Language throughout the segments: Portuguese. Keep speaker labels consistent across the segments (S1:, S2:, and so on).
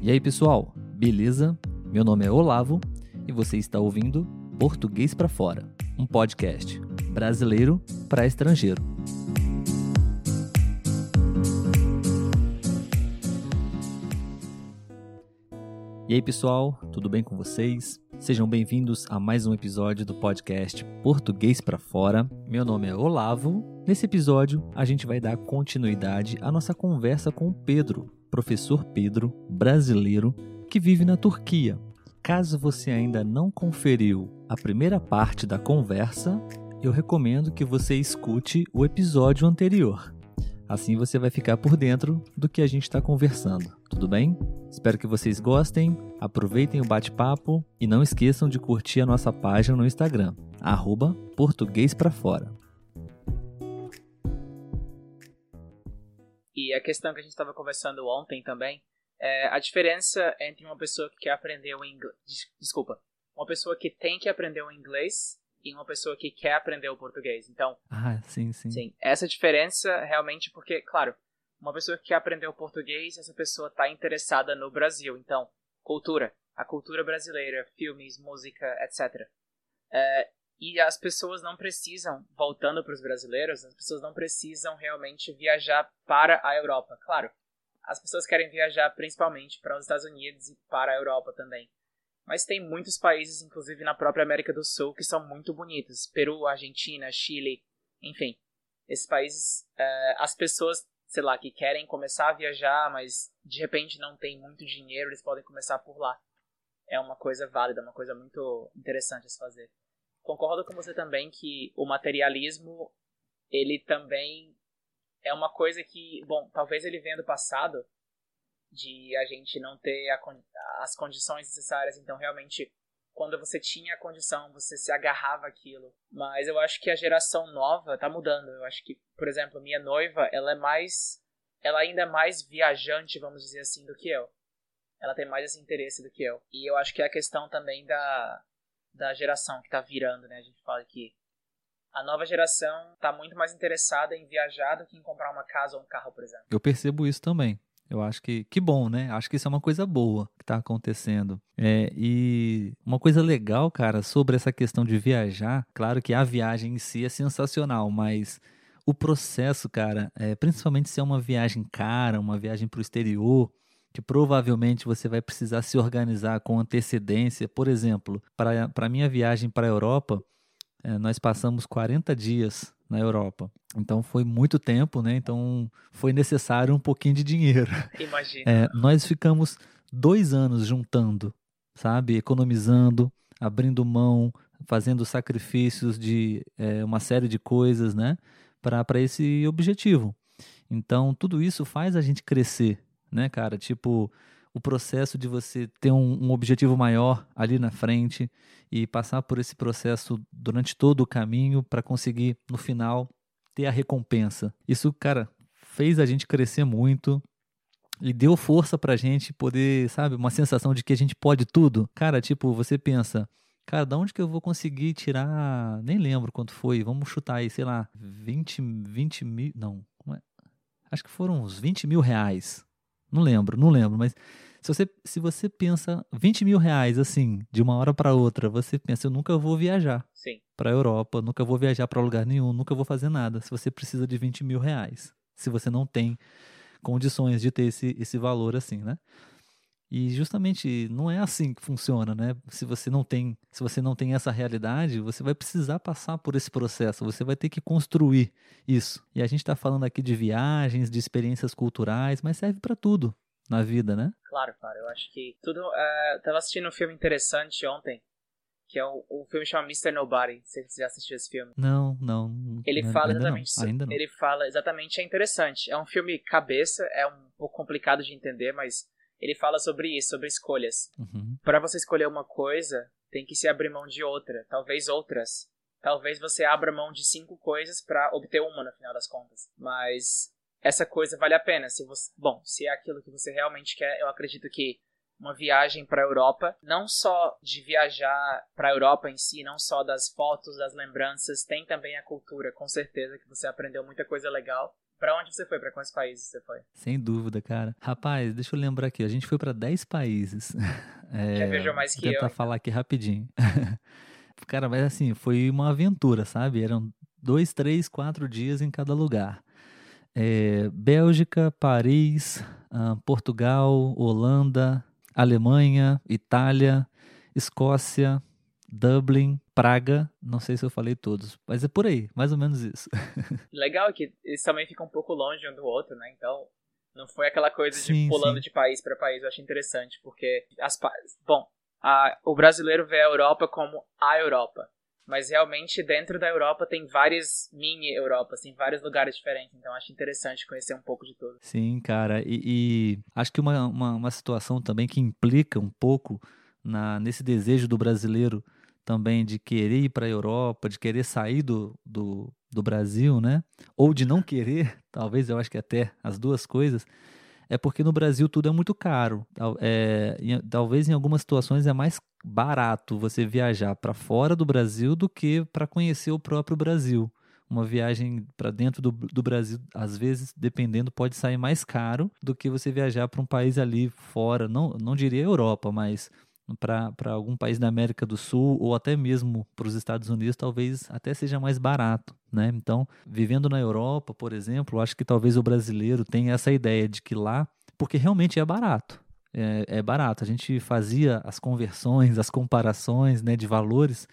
S1: E aí, pessoal, beleza? Meu nome é Olavo e você está ouvindo Português para Fora, um podcast brasileiro para estrangeiro. E aí, pessoal, tudo bem com vocês? Sejam bem-vindos a mais um episódio do podcast Português para Fora. Meu nome é Olavo. Nesse episódio, a gente vai dar continuidade à nossa conversa com o Pedro, professor Pedro, brasileiro, que vive na Turquia. Caso você ainda não conferiu a primeira parte da conversa, eu recomendo que você escute o episódio anterior. Assim você vai ficar por dentro do que a gente está conversando, tudo bem? Espero que vocês gostem, aproveitem o bate-papo e não esqueçam de curtir a nossa página no Instagram, arroba português pra fora.
S2: E a questão que a gente estava conversando ontem também é a diferença entre uma pessoa que quer aprender o inglês. Desculpa. Uma pessoa que tem que aprender o inglês e uma pessoa que quer aprender o português. Então.
S1: Ah, sim, sim.
S2: Sim. Essa diferença realmente porque, claro, uma pessoa que quer aprender o português, essa pessoa está interessada no Brasil. Então, cultura. A cultura brasileira, filmes, música, etc. É, e as pessoas não precisam, voltando para os brasileiros, as pessoas não precisam realmente viajar para a Europa. Claro, as pessoas querem viajar principalmente para os Estados Unidos e para a Europa também. Mas tem muitos países, inclusive na própria América do Sul, que são muito bonitos. Peru, Argentina, Chile, enfim. Esses países, uh, as pessoas, sei lá, que querem começar a viajar, mas de repente não tem muito dinheiro, eles podem começar por lá. É uma coisa válida, uma coisa muito interessante a se fazer. Concordo com você também que o materialismo, ele também é uma coisa que, bom, talvez ele venha do passado, de a gente não ter a, as condições necessárias. Então, realmente, quando você tinha a condição, você se agarrava aquilo. Mas eu acho que a geração nova tá mudando. Eu acho que, por exemplo, minha noiva, ela é mais. Ela ainda é mais viajante, vamos dizer assim, do que eu. Ela tem mais esse interesse do que eu. E eu acho que é a questão também da, da geração que tá virando, né? A gente fala que a nova geração tá muito mais interessada em viajar do que em comprar uma casa ou um carro, por exemplo.
S1: Eu percebo isso também. Eu acho que que bom, né? Acho que isso é uma coisa boa que está acontecendo. É, e uma coisa legal, cara, sobre essa questão de viajar, claro que a viagem em si é sensacional, mas o processo, cara, é, principalmente se é uma viagem cara, uma viagem para o exterior, que provavelmente você vai precisar se organizar com antecedência. Por exemplo, para a minha viagem para a Europa, é, nós passamos 40 dias na Europa. Então foi muito tempo, né? Então foi necessário um pouquinho de dinheiro.
S2: Imagina.
S1: É, nós ficamos dois anos juntando, sabe? Economizando, abrindo mão, fazendo sacrifícios de é, uma série de coisas, né? Para esse objetivo. Então tudo isso faz a gente crescer, né, cara? Tipo, o processo de você ter um, um, objetivo maior ali na frente e passar por esse processo durante todo o caminho para conseguir, no final, ter a recompensa. Isso, cara, fez a gente crescer muito e deu força pra gente poder, sabe, uma sensação de que a gente pode tudo. Cara, tipo, você pensa, cara, da onde que eu vou conseguir tirar, nem lembro quanto foi, vamos chutar aí, sei lá, 20, 20 mil, não, é? acho que foram uns 20 mil reais. Não lembro, não lembro, mas se você, se você pensa 20 mil reais assim, de uma hora para outra, você pensa, eu nunca vou viajar para a Europa, nunca vou viajar para lugar nenhum, nunca vou fazer nada. Se você precisa de 20 mil reais, se você não tem condições de ter esse, esse valor assim, né? E justamente não é assim que funciona, né? Se você não tem, se você não tem essa realidade, você vai precisar passar por esse processo, você vai ter que construir isso. E a gente está falando aqui de viagens, de experiências culturais, mas serve para tudo na vida, né?
S2: Claro, claro. Eu acho que tudo. Uh, tava assistindo um filme interessante ontem, que é o, o filme chama Mr. Nobody. Você já assistiu esse filme?
S1: Não, não.
S2: Ele
S1: não,
S2: fala exatamente.
S1: Não, ainda não.
S2: Ele fala exatamente. É interessante. É um filme cabeça, é um pouco complicado de entender, mas ele fala sobre isso, sobre escolhas.
S1: Uhum.
S2: Para você escolher uma coisa, tem que se abrir mão de outra, talvez outras. Talvez você abra mão de cinco coisas para obter uma no final das contas. Mas essa coisa vale a pena. Se você, bom, se é aquilo que você realmente quer, eu acredito que uma viagem para a Europa, não só de viajar para a Europa em si, não só das fotos, das lembranças, tem também a cultura, com certeza que você aprendeu muita coisa legal. Pra onde você foi? Pra quais países você foi?
S1: Sem dúvida, cara. Rapaz, deixa eu lembrar aqui. A gente foi para 10 países.
S2: É, Já viajou mais que
S1: tentar
S2: eu. então.
S1: falar aqui rapidinho. cara, mas assim, foi uma aventura, sabe? Eram dois, três, quatro dias em cada lugar. É, Bélgica, Paris, ah, Portugal, Holanda, Alemanha, Itália, Escócia, Dublin, Praga, não sei se eu falei todos, mas é por aí, mais ou menos isso.
S2: Legal que eles também ficam um pouco longe um do outro, né? Então, não foi aquela coisa
S1: Sim,
S2: de pulando
S1: sim.
S2: de país para país. Eu acho interessante, porque as. Bom, a- o brasileiro vê a Europa como a Europa. Mas realmente dentro da Europa tem várias mini Europas, tem vários lugares diferentes. Então acho interessante conhecer um pouco de tudo.
S1: Sim, cara, e, e acho que uma, uma, uma situação também que implica um pouco na, nesse desejo do brasileiro também de querer ir para a Europa, de querer sair do, do, do Brasil, né? Ou de não querer, talvez eu acho que até as duas coisas, é porque no Brasil tudo é muito caro. É, talvez em algumas situações é mais barato você viajar para fora do Brasil do que para conhecer o próprio Brasil. Uma viagem para dentro do, do Brasil, às vezes, dependendo, pode sair mais caro do que você viajar para um país ali fora, não, não diria Europa, mas para algum país da América do Sul ou até mesmo para os Estados Unidos, talvez até seja mais barato, né? Então, vivendo na Europa, por exemplo, acho que talvez o brasileiro tenha essa ideia de que lá, porque realmente é barato, é, é barato. A gente fazia as conversões, as comparações, né, de valores.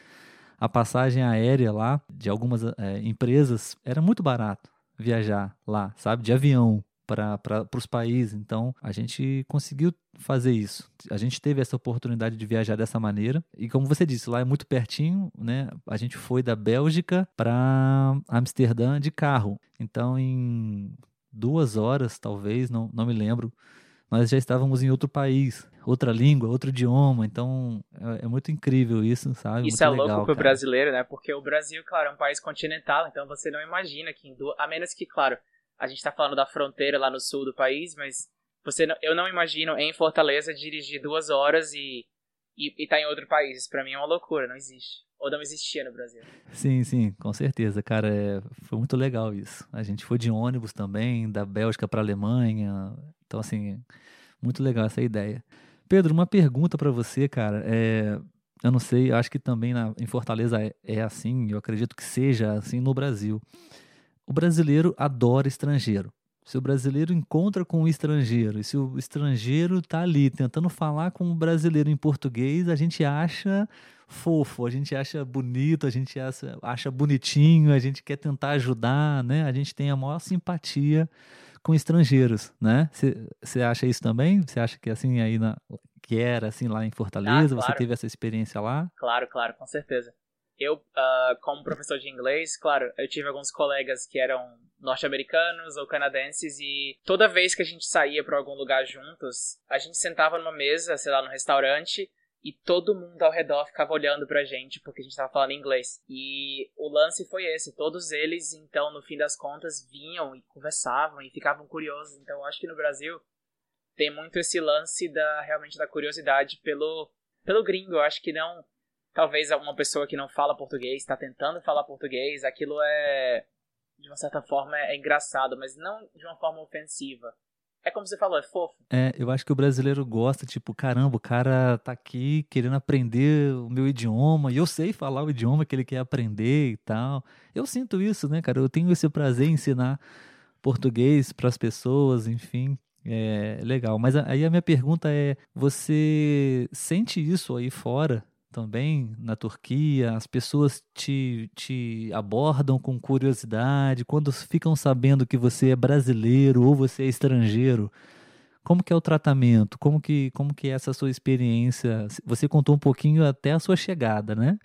S1: A passagem aérea lá de algumas é, empresas era muito barato viajar lá, sabe, de avião para os países. Então, a gente conseguiu fazer isso. A gente teve essa oportunidade de viajar dessa maneira. E como você disse, lá é muito pertinho, né? A gente foi da Bélgica para Amsterdã de carro. Então, em duas horas, talvez, não, não me lembro, nós já estávamos em outro país, outra língua, outro idioma. Então, é, é muito incrível isso, sabe?
S2: Isso
S1: muito
S2: é louco
S1: legal,
S2: pro
S1: cara.
S2: brasileiro, né? Porque o Brasil, claro, é um país continental, então você não imagina que. A menos que, claro, a gente tá falando da fronteira lá no sul do país, mas você não... eu não imagino em Fortaleza dirigir duas horas e, e, e tá em outro país. Isso pra mim é uma loucura, não existe. Ou não existia no Brasil.
S1: Sim, sim, com certeza, cara. é, foi muito legal isso. A gente foi de ônibus também, da Bélgica para Alemanha. Então, assim, muito legal essa ideia. Pedro, uma pergunta para você, cara. É, eu não sei, acho que também na- em Fortaleza é, é assim, eu acredito que seja assim no Brasil. O brasileiro adora estrangeiro. Se o brasileiro encontra com o estrangeiro, e se o estrangeiro tá ali tentando falar com o brasileiro em português, a gente acha fofo, a gente acha bonito, a gente acha, acha bonitinho, a gente quer tentar ajudar, né? A gente tem a maior simpatia com estrangeiros, né? Você acha isso também? Você acha que assim aí na, que era assim lá em Fortaleza? Você
S2: claro.
S1: teve essa experiência lá?
S2: Claro, claro, com certeza. Eu, ah, como professor de inglês, claro, eu tive alguns colegas que eram norte-americanos ou canadenses e toda vez que a gente saía para algum lugar juntos, a gente sentava numa mesa, sei lá, no restaurante e todo mundo ao redor ficava olhando pra gente porque a gente tava falando inglês. E o lance foi esse, todos eles, então, no fim das contas, vinham e conversavam e ficavam curiosos. Então, eu acho que no Brasil tem muito esse lance da realmente da curiosidade pelo pelo gringo. Eu acho que não talvez uma pessoa que não fala português está tentando falar português, aquilo é de uma certa forma é engraçado, mas não de uma forma ofensiva. É como você falou, é fofo.
S1: É, eu acho que o brasileiro gosta, tipo, caramba, o cara tá aqui querendo aprender o meu idioma, e eu sei falar o idioma que ele quer aprender e tal. Eu sinto isso, né, cara? Eu tenho esse prazer em ensinar português para as pessoas, enfim. É legal. Mas aí a minha pergunta é: você sente isso aí fora também, na Turquia? As pessoas te, te abordam com curiosidade quando ficam sabendo que você é brasileiro ou você é estrangeiro? Como que é o tratamento? Como que, como que é essa sua experiência? Você contou um pouquinho até a sua chegada, né?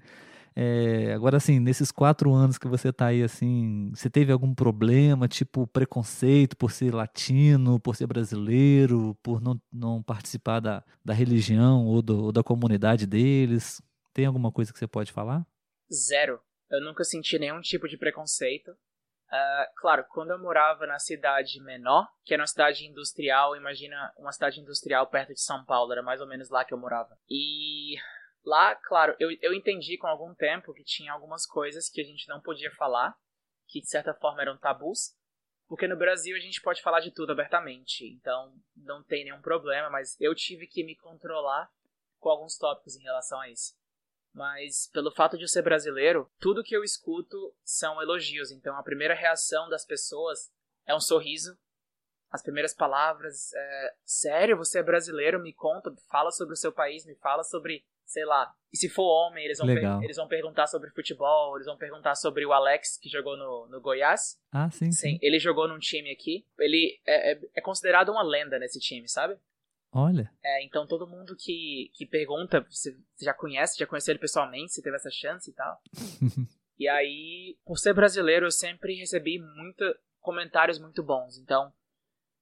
S1: É, agora, assim, nesses quatro anos que você tá aí, assim, você teve algum problema, tipo preconceito por ser latino, por ser brasileiro, por não, não participar da, da religião ou, do, ou da comunidade deles? Tem alguma coisa que você pode falar?
S2: Zero. Eu nunca senti nenhum tipo de preconceito. Ah, claro, quando eu morava na cidade menor, que era uma cidade industrial, imagina uma cidade industrial perto de São Paulo, era mais ou menos lá que eu morava. E lá, claro, eu, eu entendi com algum tempo que tinha algumas coisas que a gente não podia falar, que de certa forma eram tabus. Porque no Brasil a gente pode falar de tudo abertamente, então não tem nenhum problema, mas eu tive que me controlar com alguns tópicos em relação a isso. Mas pelo fato de eu ser brasileiro, tudo que eu escuto são elogios, então a primeira reação das pessoas é um sorriso. As primeiras palavras é: Sério, você é brasileiro? Me conta, fala sobre o seu país, me fala sobre sei lá. E se for homem, eles vão, eles vão perguntar sobre futebol, eles vão perguntar sobre o Alex, que jogou no, no Goiás.
S1: Ah, sim, sim.
S2: Sim, ele jogou num time aqui. Ele é, é, é considerado uma lenda nesse time, sabe?
S1: Olha.
S2: É, então todo mundo que, que pergunta, você já conhece, já conheceu ele pessoalmente, se teve essa chance e tal. e aí, por ser brasileiro, eu sempre recebi muito, comentários muito bons. Então,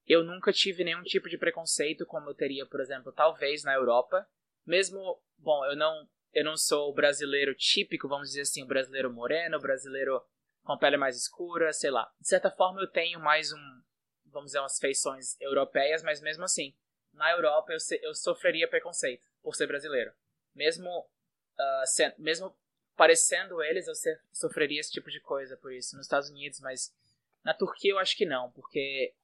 S2: eu nunca tive nenhum tipo de preconceito como eu teria, por exemplo, talvez na Europa. Mesmo bom, eu não, eu não sou o brasileiro típico, vamos dizer assim, o brasileiro moreno, o brasileiro com pele mais escura, sei lá. De certa forma eu tenho mais um, vamos dizer, umas feições europeias, mas mesmo assim, na Europa eu, eu sofreria preconceito por ser brasileiro. Mesmo, uh, sendo, mesmo parecendo eles, eu sofreria esse tipo de coisa por isso. Nos Estados Unidos, mas na Turquia eu acho que não, porque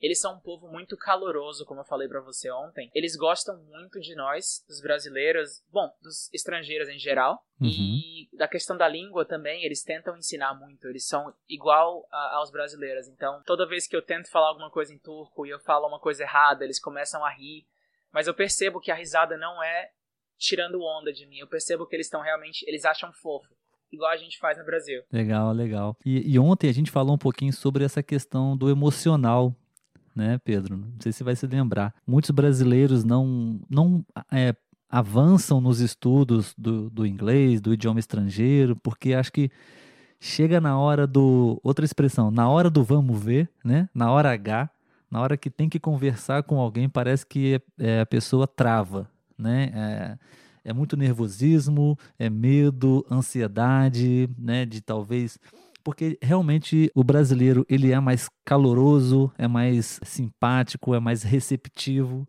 S2: eles são um povo muito caloroso, como eu falei para você ontem. Eles gostam muito de nós, dos brasileiros, bom, dos estrangeiros em geral. Uhum. E da questão da língua também, eles tentam ensinar muito. Eles são igual a, aos brasileiros. Então, toda vez que eu tento falar alguma coisa em turco e eu falo uma coisa errada, eles começam a rir. Mas eu percebo que a risada não é tirando onda de mim. Eu percebo que eles estão realmente, eles acham fofo igual a gente faz no Brasil.
S1: Legal, legal. E, e, ontem a gente falou um pouquinho sobre essa questão do emocional né, Pedro? Não sei se vai se lembrar. Muitos brasileiros não, não é, avançam nos estudos do, do inglês, do idioma estrangeiro, porque acho que chega na hora do. Outra expressão, na hora do vamos ver, né? Na hora H, na hora que tem que conversar com alguém, parece que é, a pessoa trava, né? É, é muito nervosismo, é medo, ansiedade, né? De talvez porque realmente o brasileiro ele é mais caloroso, é mais simpático, é mais receptivo.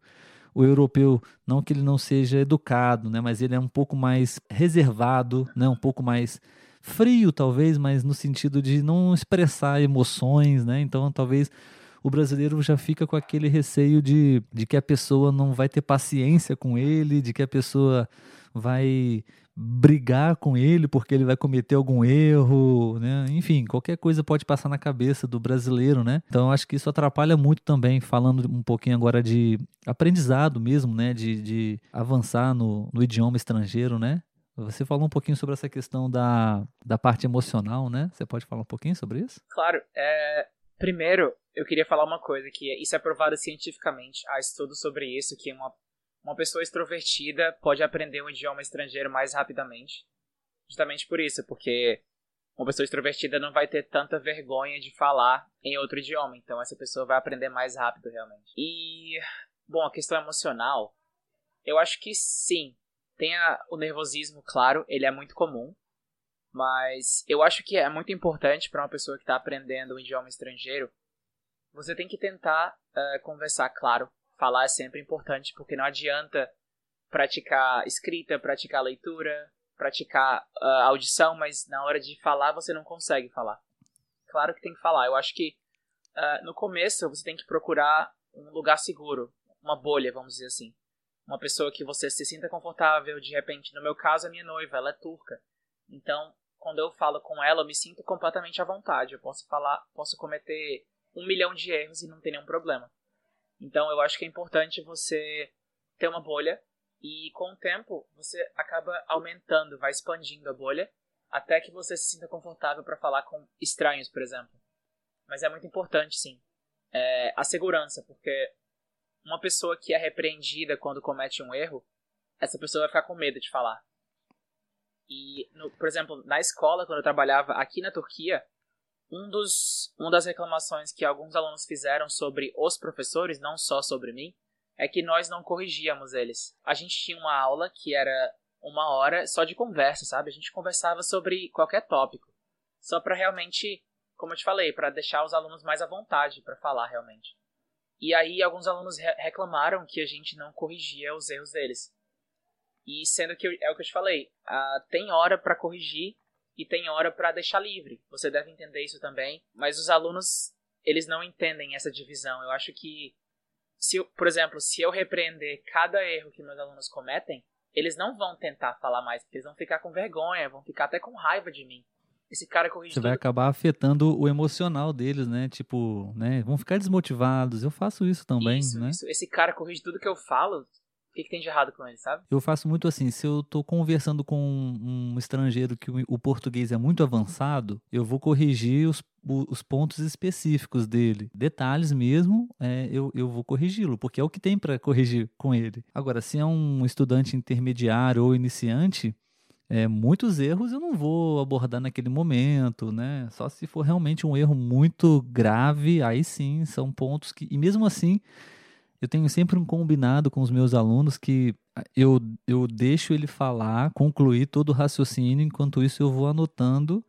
S1: O europeu, não que ele não seja educado, né, mas ele é um pouco mais reservado, né, um pouco mais frio talvez, mas no sentido de não expressar emoções, né? Então talvez o brasileiro já fica com aquele receio de, de que a pessoa não vai ter paciência com ele, de que a pessoa vai brigar com ele porque ele vai cometer algum erro, né? Enfim, qualquer coisa pode passar na cabeça do brasileiro, né? Então acho que isso atrapalha muito também, falando um pouquinho agora de aprendizado mesmo, né? De, de avançar no, no idioma estrangeiro, né? Você falou um pouquinho sobre essa questão da, da parte emocional, né? Você pode falar um pouquinho sobre isso?
S2: Claro. É, primeiro, eu queria falar uma coisa que isso é provado cientificamente. Há estudos sobre isso, que uma uma pessoa extrovertida pode aprender um idioma estrangeiro mais rapidamente. Justamente por isso, porque uma pessoa extrovertida não vai ter tanta vergonha de falar em outro idioma, então essa pessoa vai aprender mais rápido realmente. E, bom, a questão emocional, eu acho que sim. Tem a, o nervosismo, claro, ele é muito comum, mas eu acho que é muito importante para uma pessoa que está aprendendo um idioma estrangeiro, você tem que tentar uh, conversar, claro, falar é sempre importante, porque não adianta praticar escrita, praticar leitura, praticar uh, audição, mas na hora de falar você não consegue falar. Claro que tem que falar. Eu acho que uh, no começo você tem que procurar um lugar seguro, uma bolha, vamos dizer assim. Uma pessoa que você se sinta confortável, de repente, no meu caso, a minha noiva, ela é turca. Então, quando eu falo com ela, eu me sinto completamente à vontade. Eu posso falar, posso cometer um milhão de erros e não tem nenhum problema. Então eu acho que é importante você ter uma bolha e com o tempo você acaba aumentando, vai expandindo a bolha até que você se sinta confortável para falar com estranhos, por exemplo. Mas é muito importante, sim, é a segurança, porque uma pessoa que é repreendida quando comete um erro, essa pessoa vai ficar com medo de falar. E, no, por exemplo, na escola, quando eu trabalhava aqui na Turquia, um dos, uma das reclamações que alguns alunos fizeram sobre os professores, não só sobre mim, é que nós não corrigíamos eles. A gente tinha uma aula que era uma hora só de conversa, sabe? A gente conversava sobre qualquer tópico. Só para realmente, como eu te falei, para deixar os alunos mais à vontade para falar realmente. E aí alguns alunos re reclamaram que a gente não corrigia os erros deles. E sendo que é o que eu te falei, uh, tem hora para corrigir e tem hora para deixar livre. Você deve entender isso também. Mas os alunos, eles não entendem essa divisão. Eu acho que, se, por exemplo, se eu repreender cada erro que meus alunos cometem, eles não vão tentar falar mais, porque eles vão ficar com vergonha, vão ficar até com raiva de mim. Esse cara corrige
S1: Você
S2: tudo.
S1: vai acabar afetando o emocional deles, né? Tipo, né? Vão ficar desmotivados. Eu faço isso também,
S2: isso,
S1: né?
S2: Isso. Esse cara corrige tudo que eu falo. Que, que, tem de errado com ele, sabe?
S1: Eu faço muito assim, se eu tô conversando com um estrangeiro que o, português é muito avançado, eu vou corrigir os, os pontos específicos dele. Detalhes mesmo, é, eu, eu vou corrigi-lo, porque é o que tem para corrigir com ele. Agora, se é um estudante intermediário ou iniciante, é, muitos erros eu não vou abordar naquele momento, né? Só se for realmente um erro muito grave, aí sim, são pontos que. E mesmo assim, eu tenho sempre um combinado com os meus alunos que ah, eu, eu deixo ele falar, concluir todo o raciocínio, enquanto isso eu vou anotando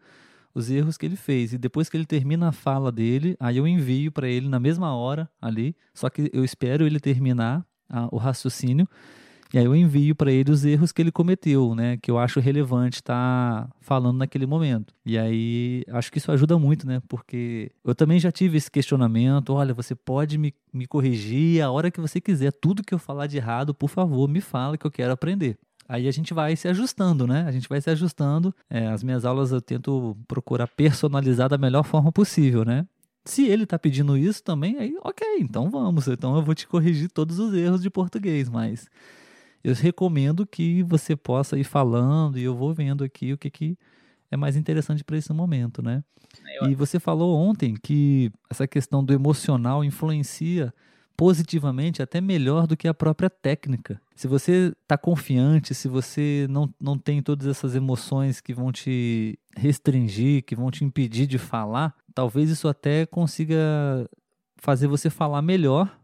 S1: os erros que ele fez. E depois que ele termina a fala dele, aí eu envio para ele na mesma hora ali, só que eu espero ele terminar a, o raciocínio e aí eu envio para ele os erros que ele cometeu, né? Que eu acho relevante estar tá falando naquele momento. E aí acho que isso ajuda muito, né? Porque eu também já tive esse questionamento: olha, você pode me, me corrigir a hora que você quiser. Tudo que eu falar de errado, por favor, me fala que eu quero aprender. Aí a gente vai se ajustando, né? A gente vai se ajustando. É, as minhas aulas eu tento procurar personalizar da melhor forma possível, né? Se ele tá pedindo isso também, aí ok, então vamos. Então eu vou te corrigir todos os erros de português, mas eu recomendo que você possa ir falando e eu vou vendo aqui o que, que é mais interessante para esse momento, né? Eu... E você falou ontem que essa questão do emocional influencia positivamente até melhor do que a própria técnica. Se você está confiante, se você não, não tem todas essas emoções que vão te restringir, que vão te impedir de falar, talvez isso até consiga fazer você falar melhor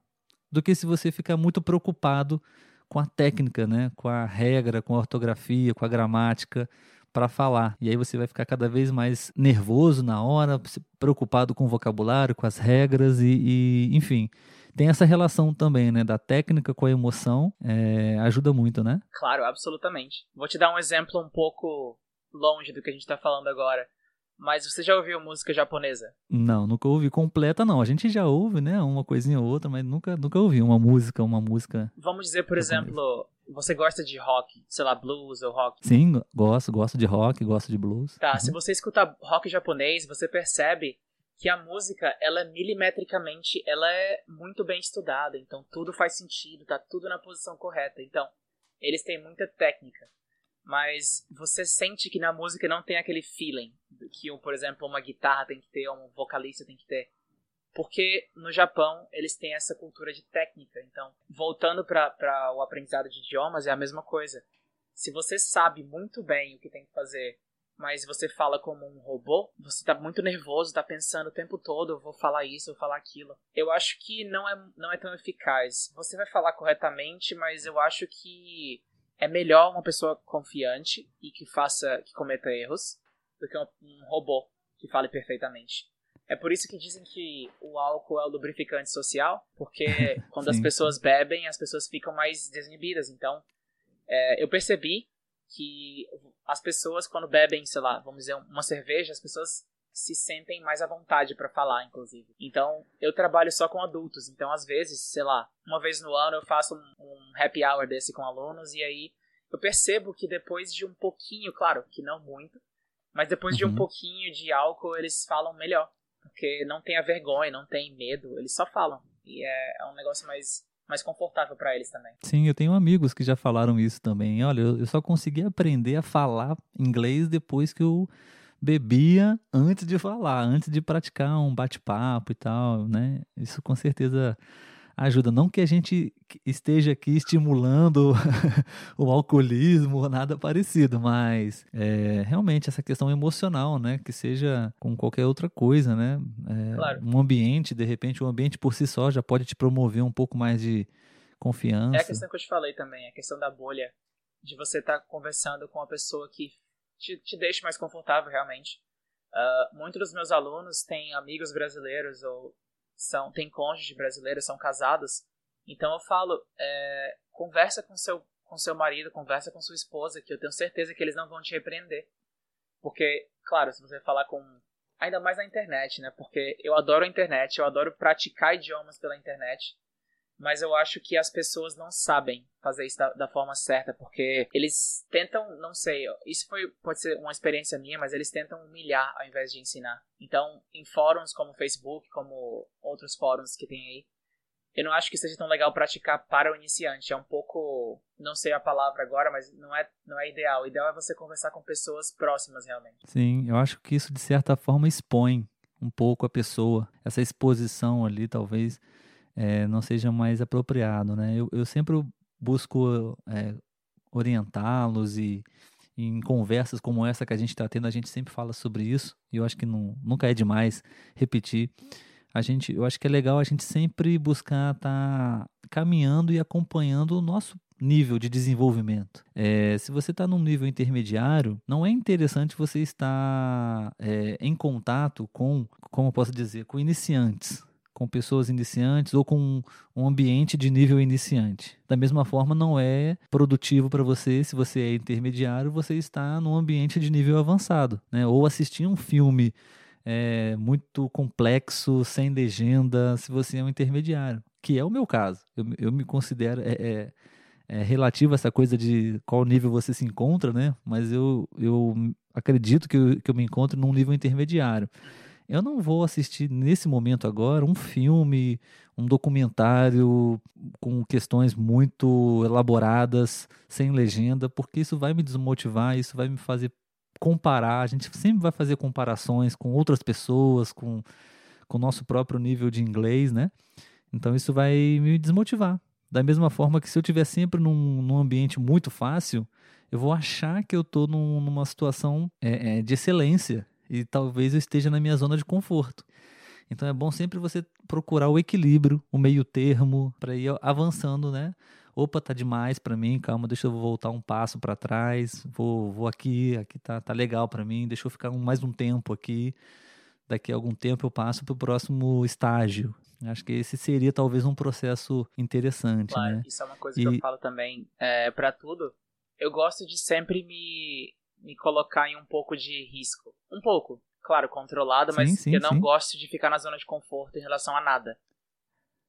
S1: do que se você ficar muito preocupado com a técnica, né? com a regra, com a ortografia, com a gramática para falar. E aí você vai ficar cada vez mais nervoso na hora, preocupado com o vocabulário, com as regras e, e enfim. Tem essa relação também, né, da técnica com a emoção, é, ajuda muito, né?
S2: Claro, absolutamente. Vou te dar um exemplo um pouco longe do que a gente está falando agora. Mas você já ouviu música japonesa?
S1: Não, nunca ouvi completa, não. A gente já ouve, né? Uma coisinha ou outra, mas nunca, nunca ouvi uma música, uma música.
S2: Vamos dizer, por japonesa. exemplo, você gosta de rock, sei lá, blues ou rock?
S1: Sim, gosto, gosto de rock, gosto de blues.
S2: Tá, uhum. se você escuta rock japonês, você percebe que a música, ela é milimetricamente, ela é muito bem estudada, então tudo faz sentido, tá tudo na posição correta. Então, eles têm muita técnica mas você sente que na música não tem aquele feeling que, por exemplo, uma guitarra tem que ter, um vocalista tem que ter. Porque no Japão eles têm essa cultura de técnica. Então, voltando para o aprendizado de idiomas, é a mesma coisa. Se você sabe muito bem o que tem que fazer, mas você fala como um robô, você está muito nervoso, está pensando o tempo todo, vou falar isso, vou falar aquilo. Eu acho que não é, não é tão eficaz. Você vai falar corretamente, mas eu acho que é melhor uma pessoa confiante e que faça, que cometa erros, do que um, um robô que fale perfeitamente. É por isso que dizem que o álcool é o lubrificante social, porque quando as pessoas bebem, as pessoas ficam mais desinibidas. Então, é, eu percebi que as pessoas, quando bebem, sei lá, vamos dizer, uma cerveja, as pessoas se sentem mais à vontade para falar, inclusive. Então, eu trabalho só com adultos, então às vezes, sei lá, uma vez no ano eu faço um, um happy hour desse com alunos e aí eu percebo que depois de um pouquinho, claro, que não muito, mas depois uhum. de um uhum. pouquinho de álcool eles falam melhor, porque não tem a vergonha, não tem medo, eles só falam. E é, é um negócio mais mais confortável para eles também.
S1: Sim, eu tenho amigos que já falaram isso também. Olha, eu só consegui aprender a falar inglês depois que eu bebia antes de falar, antes de praticar um bate-papo e tal, né? Isso com certeza ajuda. Não que a gente esteja aqui estimulando o alcoolismo ou nada parecido, mas é, realmente essa questão emocional, né? Que seja com qualquer outra coisa, né? É, claro. Um ambiente, de repente, o um ambiente por si só já pode te promover um pouco mais de confiança.
S2: É a questão que eu te falei também, a questão da bolha, de você estar tá conversando com uma pessoa que te, te deixa mais confortável realmente. Uh, muitos dos meus alunos têm amigos brasileiros ou são têm cônjuges brasileiros, são casados. Então eu falo, é, conversa com seu com seu marido, conversa com sua esposa, que eu tenho certeza que eles não vão te repreender. Porque, claro, se você falar com ainda mais na internet, né? Porque eu adoro a internet, eu adoro praticar idiomas pela internet mas eu acho que as pessoas não sabem fazer isso da, da, forma certa, porque eles tentam, não sei, isso foi, pode ser uma experiência minha, mas eles tentam humilhar ao invés de ensinar. Então, em fóruns como Facebook, como outros fóruns que tem aí, eu não acho que seja tão legal praticar para o iniciante. É um pouco, não sei a palavra agora, mas não é, não é ideal. O ideal é você conversar com pessoas próximas realmente.
S1: Sim, eu acho que isso de certa forma expõe um pouco a pessoa. Essa exposição ali, talvez é, não seja mais apropriado, né? Eu, eu sempre busco é, orientá-los e em conversas como essa que a gente está tendo, a gente sempre fala sobre isso, e eu acho que não, nunca é demais repetir. A gente, eu acho que é legal a gente sempre buscar estar tá caminhando e acompanhando o nosso nível de desenvolvimento. É, se você está num nível intermediário, não é interessante você estar é, em contato com, como eu posso dizer, com iniciantes com pessoas iniciantes ou com um ambiente de nível iniciante. Da mesma forma, não é produtivo para você, se você é intermediário, você está num ambiente de nível avançado, né? Ou assistir um filme é, muito complexo, sem legenda, se você é um intermediário, que é o meu caso. Eu, eu me considero é, é, é relativo a essa coisa de qual nível você se encontra, né? Mas eu, eu acredito que eu, que eu me encontro num nível intermediário. Eu não vou assistir nesse momento agora um filme, um documentário com questões muito elaboradas, sem legenda, porque isso vai me desmotivar, isso vai me fazer comparar. A gente sempre vai fazer comparações com outras pessoas, com o nosso próprio nível de inglês, né? Então isso vai me desmotivar. Da mesma forma que se eu estiver sempre num, num, ambiente muito fácil, eu vou achar que eu estou num, numa situação é, é, de excelência e talvez eu esteja na minha zona de conforto. Então é bom sempre você procurar o equilíbrio, o meio termo, para ir avançando, né? Opa, tá demais para mim, calma, deixa eu voltar um passo para trás, vou, vou aqui, aqui tá, tá legal para mim, deixa eu ficar um, mais um tempo aqui. Daqui a algum tempo eu passo para o próximo estágio. Acho que esse seria talvez um processo interessante,
S2: claro,
S1: né?
S2: Isso é uma coisa e... que eu falo também. É, para tudo, eu gosto de sempre me me colocar em um pouco de risco. Um pouco, claro, controlado, mas sim, sim, eu não sim. gosto de ficar na zona de conforto em relação a nada.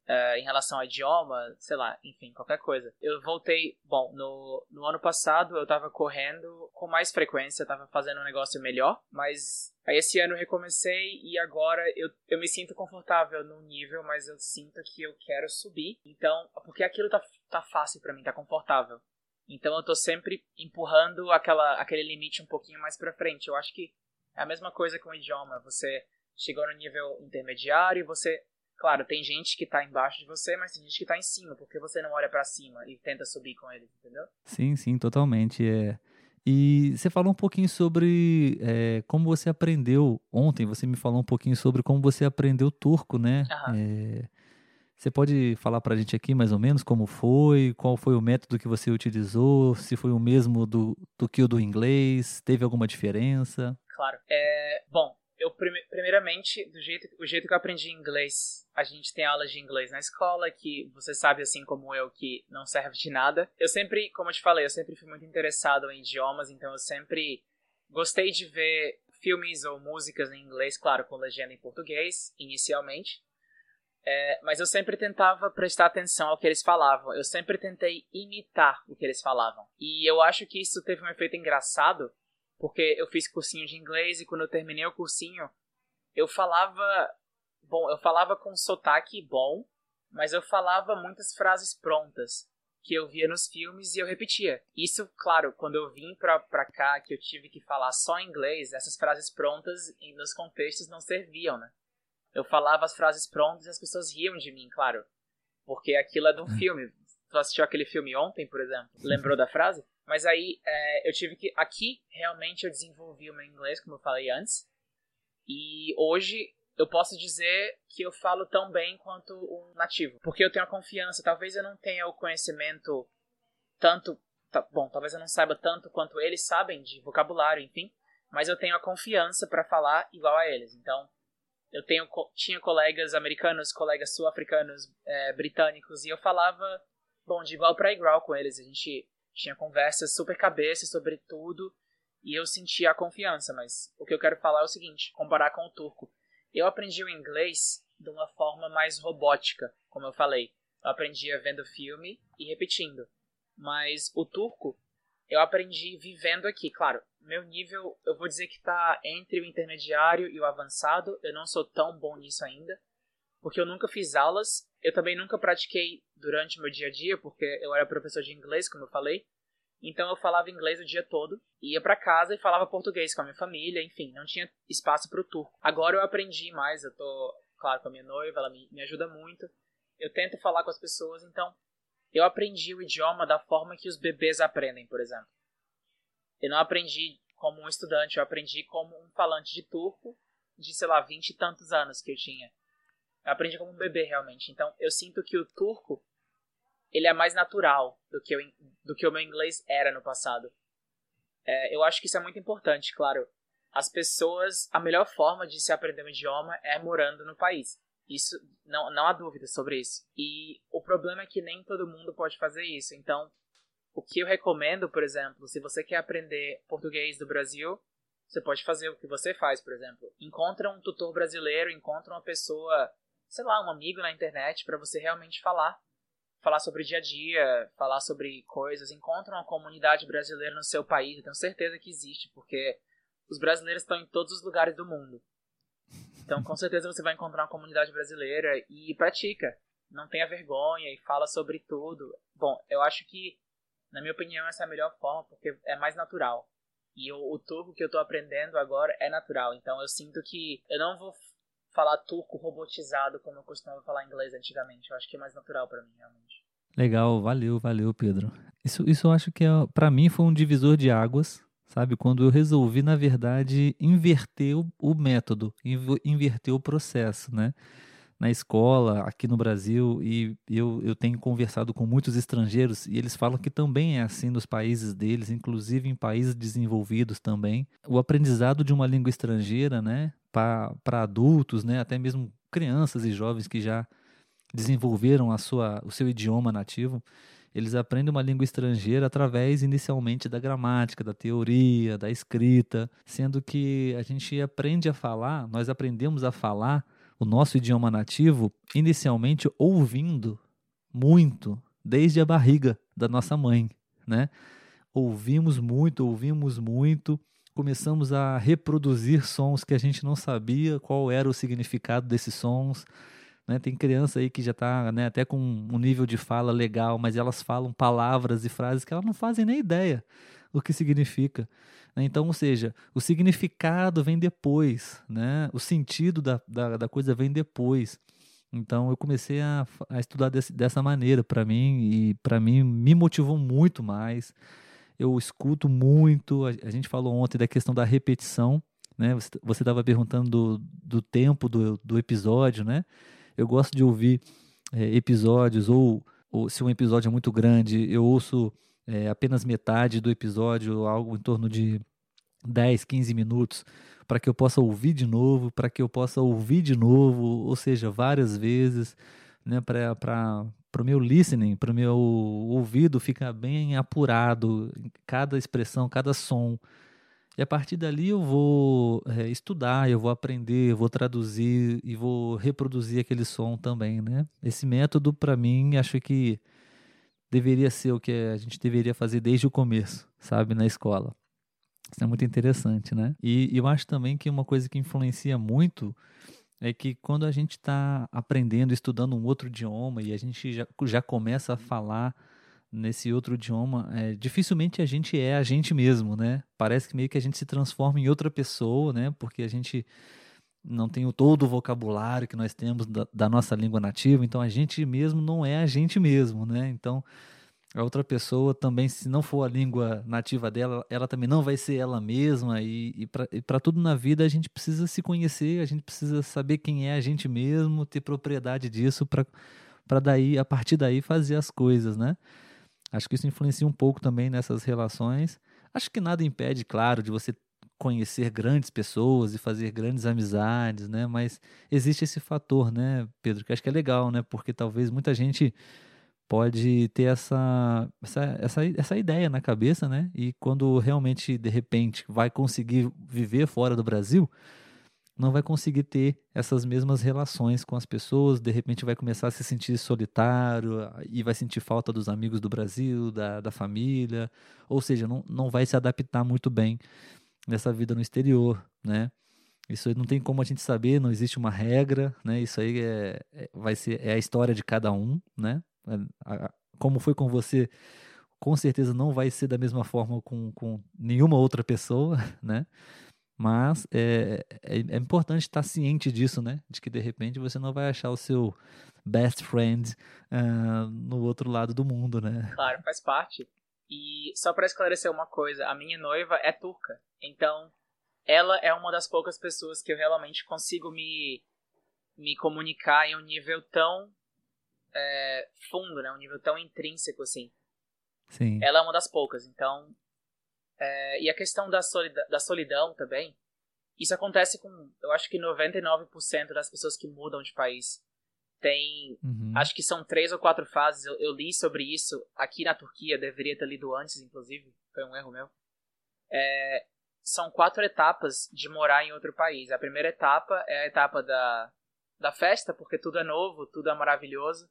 S2: Uh, em relação ao idioma, sei lá, enfim, qualquer coisa. Eu voltei, bom, no, no ano passado eu tava correndo com mais frequência, eu tava fazendo um negócio melhor, mas aí esse ano eu recomecei e agora eu, eu me sinto confortável no nível, mas eu sinto que eu quero subir. Então, porque aquilo tá, tá fácil para mim, tá confortável. Então eu tô sempre empurrando aquela, aquele limite um pouquinho mais para frente. Eu acho que é a mesma coisa com o idioma. Você chegou no nível intermediário e você, claro, tem gente que tá embaixo de você, mas tem gente que tá em cima, porque você não olha para cima e tenta subir com eles, entendeu?
S1: Sim, sim, totalmente. É. E você falou um pouquinho sobre é, como você aprendeu ontem. Você me falou um pouquinho sobre como você aprendeu turco, né? É, você pode falar para a gente aqui mais ou menos como foi, qual foi o método que você utilizou, se foi o mesmo do, do que o do inglês, teve alguma diferença?
S2: Claro. É, bom, eu primeiramente, do jeito, o jeito que eu aprendi inglês, a gente tem aulas de inglês na escola, que você sabe assim como eu que não serve de nada. Eu sempre, como eu te falei, eu sempre fui muito interessado em idiomas, então eu sempre gostei de ver filmes ou músicas em inglês, claro, com legenda em português, inicialmente. É, mas eu sempre tentava prestar atenção ao que eles falavam. Eu sempre tentei imitar o que eles falavam. E eu acho que isso teve um efeito engraçado, porque eu fiz cursinho de inglês e quando eu terminei o cursinho, eu falava. Bom, eu falava com sotaque bom, mas eu falava muitas frases prontas que eu via nos filmes e eu repetia. Isso, claro, quando eu vim pra, pra cá, que eu tive que falar só inglês, essas frases prontas nos contextos não serviam, né? Eu falava as frases prontas e as pessoas riam de mim, claro. Porque aquilo é de um hum. filme. Tu assistiu aquele filme ontem, por exemplo? Lembrou da frase? Mas aí é, eu tive que. Aqui, realmente, eu desenvolvi o meu inglês, como eu falei antes. E hoje eu posso dizer que eu falo tão bem quanto um nativo. Porque eu tenho a confiança. Talvez eu não tenha o conhecimento tanto. Tá, bom, talvez eu não saiba tanto quanto eles sabem de vocabulário, enfim. Mas eu tenho a confiança para falar igual a eles. Então, eu tenho, tinha colegas americanos, colegas sul-africanos, é, britânicos, e eu falava, bom, de igual para igual com eles. A gente tinha conversas super cabeça sobre tudo, e eu senti a confiança, mas o que eu quero falar é o seguinte, comparar com o turco. Eu aprendi o inglês de uma forma mais robótica, como eu falei. Eu aprendia vendo filme e repetindo. Mas o turco, eu aprendi vivendo aqui. Claro, meu nível, eu vou dizer que está entre o intermediário e o avançado. Eu não sou tão bom nisso ainda, porque eu nunca fiz aulas. Eu também nunca pratiquei durante o meu dia a dia, porque eu era professor de inglês, como eu falei. Então eu falava inglês o dia todo, ia para casa e falava português com a minha família, enfim, não tinha espaço para o turco. Agora eu aprendi mais, eu tô, claro, com a minha noiva, ela me, me ajuda muito. Eu tento falar com as pessoas, então eu aprendi o idioma da forma que os bebês aprendem, por exemplo. Eu não aprendi como um estudante, eu aprendi como um falante de turco de, sei lá, vinte e tantos anos que eu tinha. Eu aprendi como um bebê, realmente. Então, eu sinto que o turco, ele é mais natural do que, eu, do que o meu inglês era no passado. É, eu acho que isso é muito importante, claro. As pessoas, a melhor forma de se aprender um idioma é morando no país. Isso, não, não há dúvida sobre isso. E o problema é que nem todo mundo pode fazer isso. Então, o que eu recomendo, por exemplo, se você quer aprender português do Brasil, você pode fazer o que você faz, por exemplo. Encontra um tutor brasileiro, encontra uma pessoa, sei lá, um amigo na internet para você realmente falar. Falar sobre o dia a dia, falar sobre coisas. Encontra uma comunidade brasileira no seu país. Eu tenho certeza que existe, porque os brasileiros estão em todos os lugares do mundo. Então, com certeza você vai encontrar uma comunidade brasileira e pratica. Não tenha vergonha e fala sobre tudo. Bom, eu acho que, na minha opinião, essa é a melhor forma porque é mais natural. E o, o turco que eu estou aprendendo agora é natural. Então, eu sinto que eu não vou falar turco robotizado como eu costumava falar inglês antigamente. Eu acho que é mais natural para mim, realmente.
S1: Legal, valeu, valeu, Pedro. Isso, isso eu acho que, é, para mim, foi um divisor de águas sabe? Quando eu resolvi, na verdade, inverter o, método, inverter o processo, né? Na escola, aqui no Brasil, e eu, eu tenho conversado com muitos estrangeiros e eles falam que também é assim nos países deles, inclusive em países desenvolvidos também. O aprendizado de uma língua estrangeira, né, para adultos, né, até mesmo crianças e jovens que já desenvolveram a sua, o seu idioma nativo, eles aprendem uma língua estrangeira através inicialmente da gramática, da teoria, da escrita, sendo que a gente aprende a falar, nós aprendemos a falar o nosso idioma nativo inicialmente ouvindo muito desde a barriga da nossa mãe, né? Ouvimos muito, ouvimos muito, começamos a reproduzir sons que a gente não sabia qual era o significado desses sons, né? Tem criança aí que já está né, até com um nível de fala legal, mas elas falam palavras e frases que elas não fazem nem ideia o que significa. Né? Então, ou seja, o significado vem depois, né? o sentido da, da, da coisa vem depois. Então eu comecei a, a estudar desse, dessa maneira para mim e para mim me motivou muito mais. Eu escuto muito. A, a, gente falou ontem da questão da repetição, né? Você estava perguntando do, do tempo do, do episódio, né? Eu gosto de ouvir é, episódios, ou, ou, se um episódio é muito grande, eu ouço é, apenas metade do episódio, algo em torno de 10, 15 minutos, para que eu possa ouvir de novo, para que eu possa ouvir de novo, ou seja, várias vezes, né, para o meu listening, para o meu ouvido ficar bem apurado, cada expressão, cada som. E a partir dali eu vou é, estudar, eu vou aprender, eu vou traduzir e vou reproduzir aquele som também, né? Esse método, para mim, acho que deveria ser o que a gente deveria fazer desde o começo, sabe, na escola. Isso é muito interessante, né? E, eu acho também que uma coisa que influencia muito é que quando a gente está aprendendo, estudando um outro idioma e a gente já, já começa a falar nesse outro idioma, é, dificilmente a gente é a gente mesmo, né? Parece que meio que a gente se transforma em outra pessoa, né? Porque a gente não tem o todo o vocabulário que nós temos da, da, nossa língua nativa, então a gente mesmo não é a gente mesmo, né? Então a outra pessoa também, se não for a língua nativa dela, ela também não vai ser ela mesma e, e para tudo na vida a gente precisa se conhecer, a gente precisa saber quem é a gente mesmo, ter propriedade disso para daí, a partir daí fazer as coisas, né? Acho que isso influencia um pouco também nessas relações. Acho que nada impede, claro, de você conhecer grandes pessoas e fazer grandes amizades, né? Mas existe esse fator, né, Pedro, que acho que é legal, né? Porque talvez muita gente pode ter essa, essa, essa, essa ideia na cabeça, né? E quando realmente, de repente, vai conseguir viver fora do Brasil, não vai conseguir ter essas mesmas relações com as pessoas, de repente vai começar a se sentir solitário e vai sentir falta dos amigos do Brasil, da, da família, ou seja, não, não vai se adaptar muito bem nessa vida no exterior, né? Isso não tem como a gente saber, não existe uma regra, né? Isso aí é, é vai ser é a história de cada um, né? Como foi com você, com certeza não vai ser da mesma forma com, com nenhuma outra pessoa, né? Mas é, é, é, importante estar ciente disso, né? De que de repente você não vai achar o seu best friend uh, no outro lado do mundo, né?
S2: Claro, faz parte. E só para esclarecer uma coisa, a minha noiva é turca. Então, ela é uma das poucas pessoas que eu realmente consigo me, me comunicar em um nível tão é, fundo, né? Um nível tão intrínseco assim.
S1: Sim.
S2: Ela é uma das poucas, então. É, e a questão da, solidão, da solidão também. Isso acontece com, eu acho que 99% das pessoas que mudam de país. Tem, uhum. acho que são três ou quatro fases. Eu, eu, li sobre isso aqui na Turquia, deveria ter lido antes, inclusive. Foi um erro meu. É, são quatro etapas de morar em outro país. A primeira etapa é a etapa da, da festa, porque tudo é novo, tudo é maravilhoso.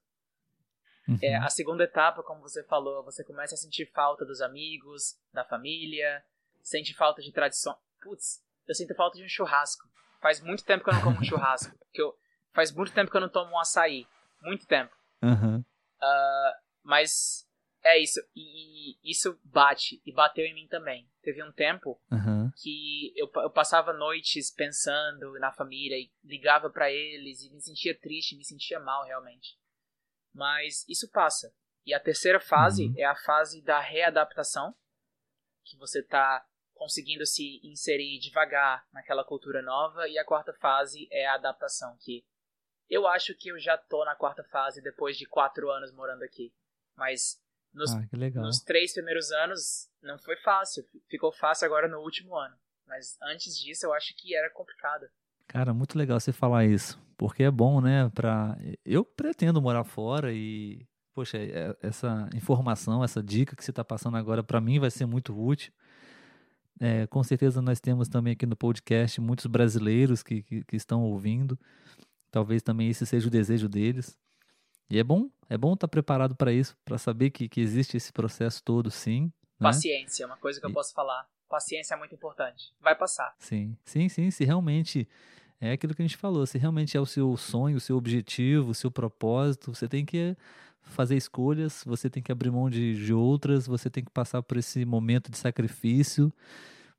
S2: Uhum. É, a segunda etapa, como você falou, você começa a sentir falta dos amigos, da família, sente falta de tradição. Putz, eu sinto falta de um churrasco. Faz muito tempo que eu não como um churrasco. que eu, faz muito tempo que eu não tomo um açaí. Muito tempo.
S1: Uhum.
S2: Uh, mas é isso. E, e, isso bate. E bateu em mim também. Teve um tempo
S1: uhum.
S2: que eu, eu, passava noites pensando na família e ligava para eles e me sentia triste, me sentia mal realmente. Mas isso passa. E a terceira fase uhum. é a fase da readaptação, que você está conseguindo se inserir devagar naquela cultura nova. E a quarta fase é a adaptação, que eu acho que eu já tô na quarta fase depois de quatro anos morando aqui. Mas nos,
S1: ah,
S2: nos três primeiros anos não foi fácil. Ficou fácil agora no último ano. Mas antes disso eu acho que era complicado.
S1: Cara, muito legal você falar isso, porque é bom, né, para eu pretendo morar fora e poxa, é, essa informação, essa dica que você está passando agora para mim vai ser muito útil. É, com certeza nós temos também aqui no podcast muitos brasileiros que, que, que estão ouvindo. Talvez também esse seja o desejo deles. E é bom, é bom estar tá preparado para isso, para saber que, que existe esse processo todo, sim.
S2: Né? Paciência, é uma coisa que eu posso falar. Paciência é muito importante. Vai passar.
S1: Sim, sim, sim. Se realmente é aquilo que a gente falou, se realmente é o seu sonho, o seu objetivo, o seu propósito, você tem que fazer escolhas, você tem que abrir mão de, de outras, você tem que passar por esse momento de sacrifício,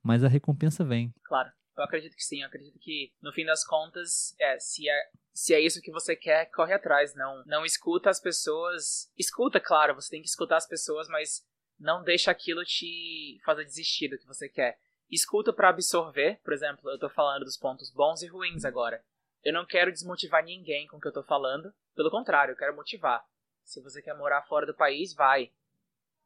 S1: mas a recompensa vem.
S2: Claro, eu acredito que sim, eu acredito que no fim das contas, é, se é, se é isso que você quer, corre atrás, não, não escuta as pessoas, escuta, claro, você tem que escutar as pessoas, mas não deixa aquilo te fazer desistir do que você quer escuta para absorver, por exemplo, eu tô falando dos pontos bons e ruins agora. Eu não quero desmotivar ninguém com o que eu tô falando, pelo contrário, eu quero motivar. Se você quer morar fora do país, vai.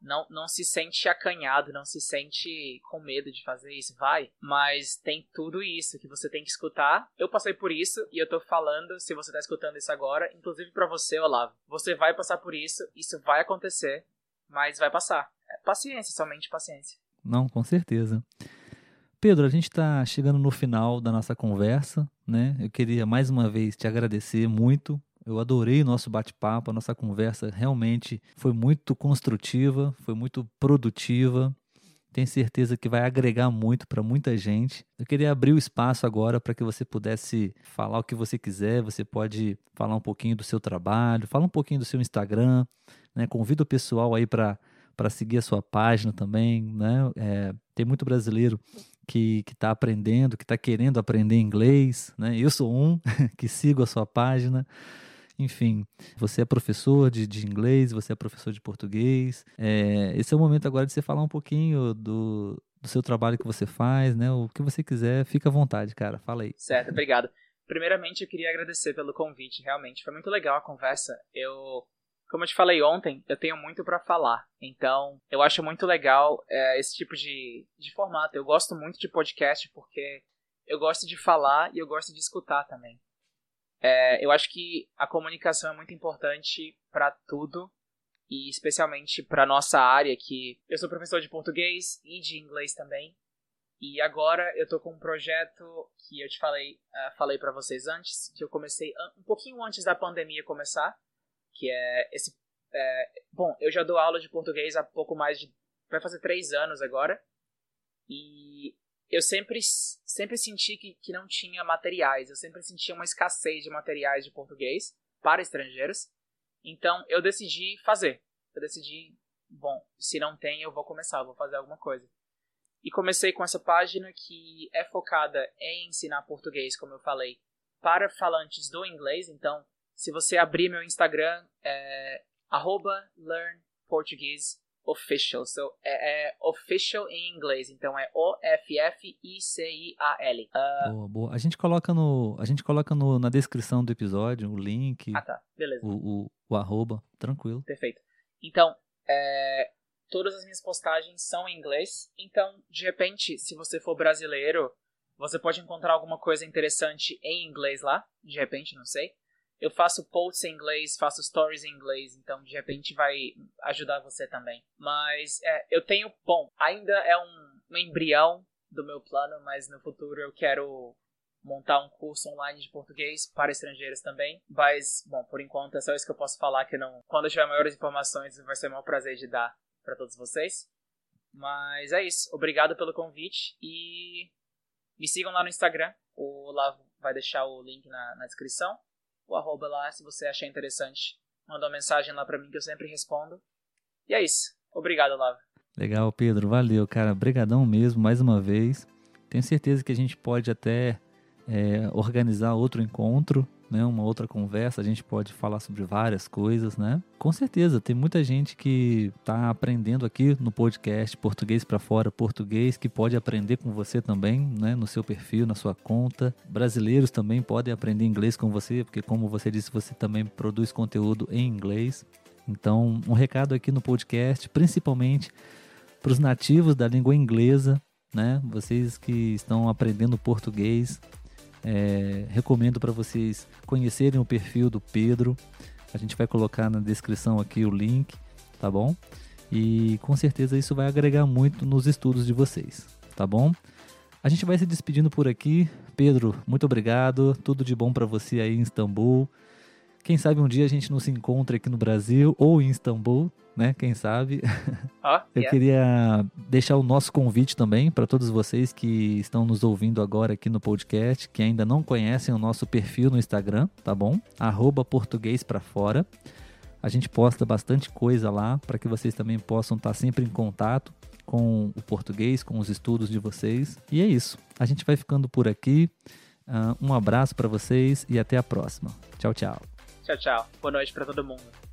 S2: Não, não se sente acanhado, não se sente com medo de fazer isso, vai. Mas tem tudo isso que você tem que escutar. Eu passei por isso e eu tô falando, se você tá escutando isso agora, inclusive para você, Olavo. Você vai passar por isso, isso vai acontecer, mas vai passar. É paciência, somente paciência.
S1: Não, com certeza. Pedro, a gente está chegando no final da nossa conversa, né? Eu queria mais uma vez te agradecer muito. Eu adorei o nosso bate-papo, a nossa conversa realmente foi muito construtiva, foi muito produtiva. Tenho certeza que vai agregar muito para muita gente. Eu queria abrir o espaço agora para que você pudesse falar o que você quiser. Você pode falar um pouquinho do seu trabalho, falar um pouquinho do seu Instagram, né? Convido o pessoal aí para seguir a sua página também, né? É, tem muito brasileiro que está aprendendo, que está querendo aprender inglês, né? Eu sou um que sigo a sua página. Enfim, você é professor de, de inglês, você é professor de português. É, esse é o momento agora de você falar um pouquinho do, do seu trabalho que você faz, né? O que você quiser, fica à vontade, cara. Fala aí.
S2: Certo, obrigado. Primeiramente, eu queria agradecer pelo convite, realmente. Foi muito legal a conversa. Eu como eu te falei ontem, eu tenho muito para falar. Então, eu acho muito legal é, esse tipo de, de formato. Eu gosto muito de podcast porque eu gosto de falar e eu gosto de escutar também. É, eu acho que a comunicação é muito importante para tudo e especialmente para nossa área que eu sou professor de português e de inglês também. E agora eu tô com um projeto que eu te falei, uh, falei para vocês antes, que eu comecei um pouquinho antes da pandemia começar, que é esse é, bom, eu já dou aula de português há pouco mais de. vai fazer três anos agora. E eu sempre, sempre senti que, que não tinha materiais. Eu sempre sentia uma escassez de materiais de português para estrangeiros. Então eu decidi fazer. Eu decidi, bom, se não tem, eu vou começar, eu vou fazer alguma coisa. E comecei com essa página que é focada em ensinar português, como eu falei, para falantes do inglês. Então, se você abrir meu Instagram, é, arroba learn Portuguese official. So, é, é, official em inglês, então é O-F-F-I-C-I-A-L.
S1: Uh... Boa, boa. A gente coloca, no, a gente coloca no, na descrição do episódio o link.
S2: Ah, tá. Beleza.
S1: O, o, o arroba, tranquilo.
S2: Perfeito. Então, é, todas as minhas postagens são em inglês, então, de repente, se você for brasileiro, você pode encontrar alguma coisa interessante em inglês lá, de repente, não sei eu faço posts em inglês, faço stories em inglês, então de repente vai ajudar você também. Mas é, eu tenho, bom, ainda é um, um embrião do meu plano, mas no futuro eu quero montar um curso online de português para estrangeiros também. Mas, bom, por enquanto é só isso que eu posso falar, que não. Quando eu tiver maiores informações, vai ser o maior prazer de dar para todos vocês. Mas é isso. Obrigado pelo convite e me sigam lá no Instagram. O Olavo vai deixar o link na, na descrição o arroba lá, se você achar interessante. Manda uma mensagem lá pra mim que eu sempre respondo. E é isso. Obrigado, Lava.
S1: Legal, Pedro. Valeu, cara. Brigadão mesmo, mais uma vez. Tenho certeza que a gente pode até é, organizar outro encontro né, uma outra conversa, a gente pode falar sobre várias coisas, né? Com certeza, tem muita gente que está aprendendo aqui no podcast Português para Fora Português, que pode aprender com você também, né, no seu perfil, na sua conta. Brasileiros também podem aprender inglês com você, porque como você disse, você também produz conteúdo em inglês. Então, um recado aqui no podcast, principalmente para os nativos da língua inglesa, né? Vocês que estão aprendendo português, é, recomendo para vocês conhecerem o perfil do Pedro. A gente vai colocar na descrição aqui o link, tá bom? E com certeza isso vai agregar muito nos estudos de vocês, tá bom? A gente vai se despedindo por aqui. Pedro, muito obrigado. Tudo de bom para você aí em Istambul. Quem sabe um dia a gente não se encontra aqui no Brasil ou em Istambul, né? Quem sabe?
S2: Oh,
S1: Eu
S2: yeah.
S1: queria deixar o nosso convite também para todos vocês que estão nos ouvindo agora aqui no podcast, que ainda não conhecem o nosso perfil no Instagram, tá bom? Arroba português para fora. A gente posta bastante coisa lá para que vocês também possam estar sempre em contato com o português, com os estudos de vocês. E é isso. A gente vai ficando por aqui. Uh, um abraço para vocês e até a próxima. Tchau, tchau.
S2: Tchau, tchau. Boa noite para todo mundo.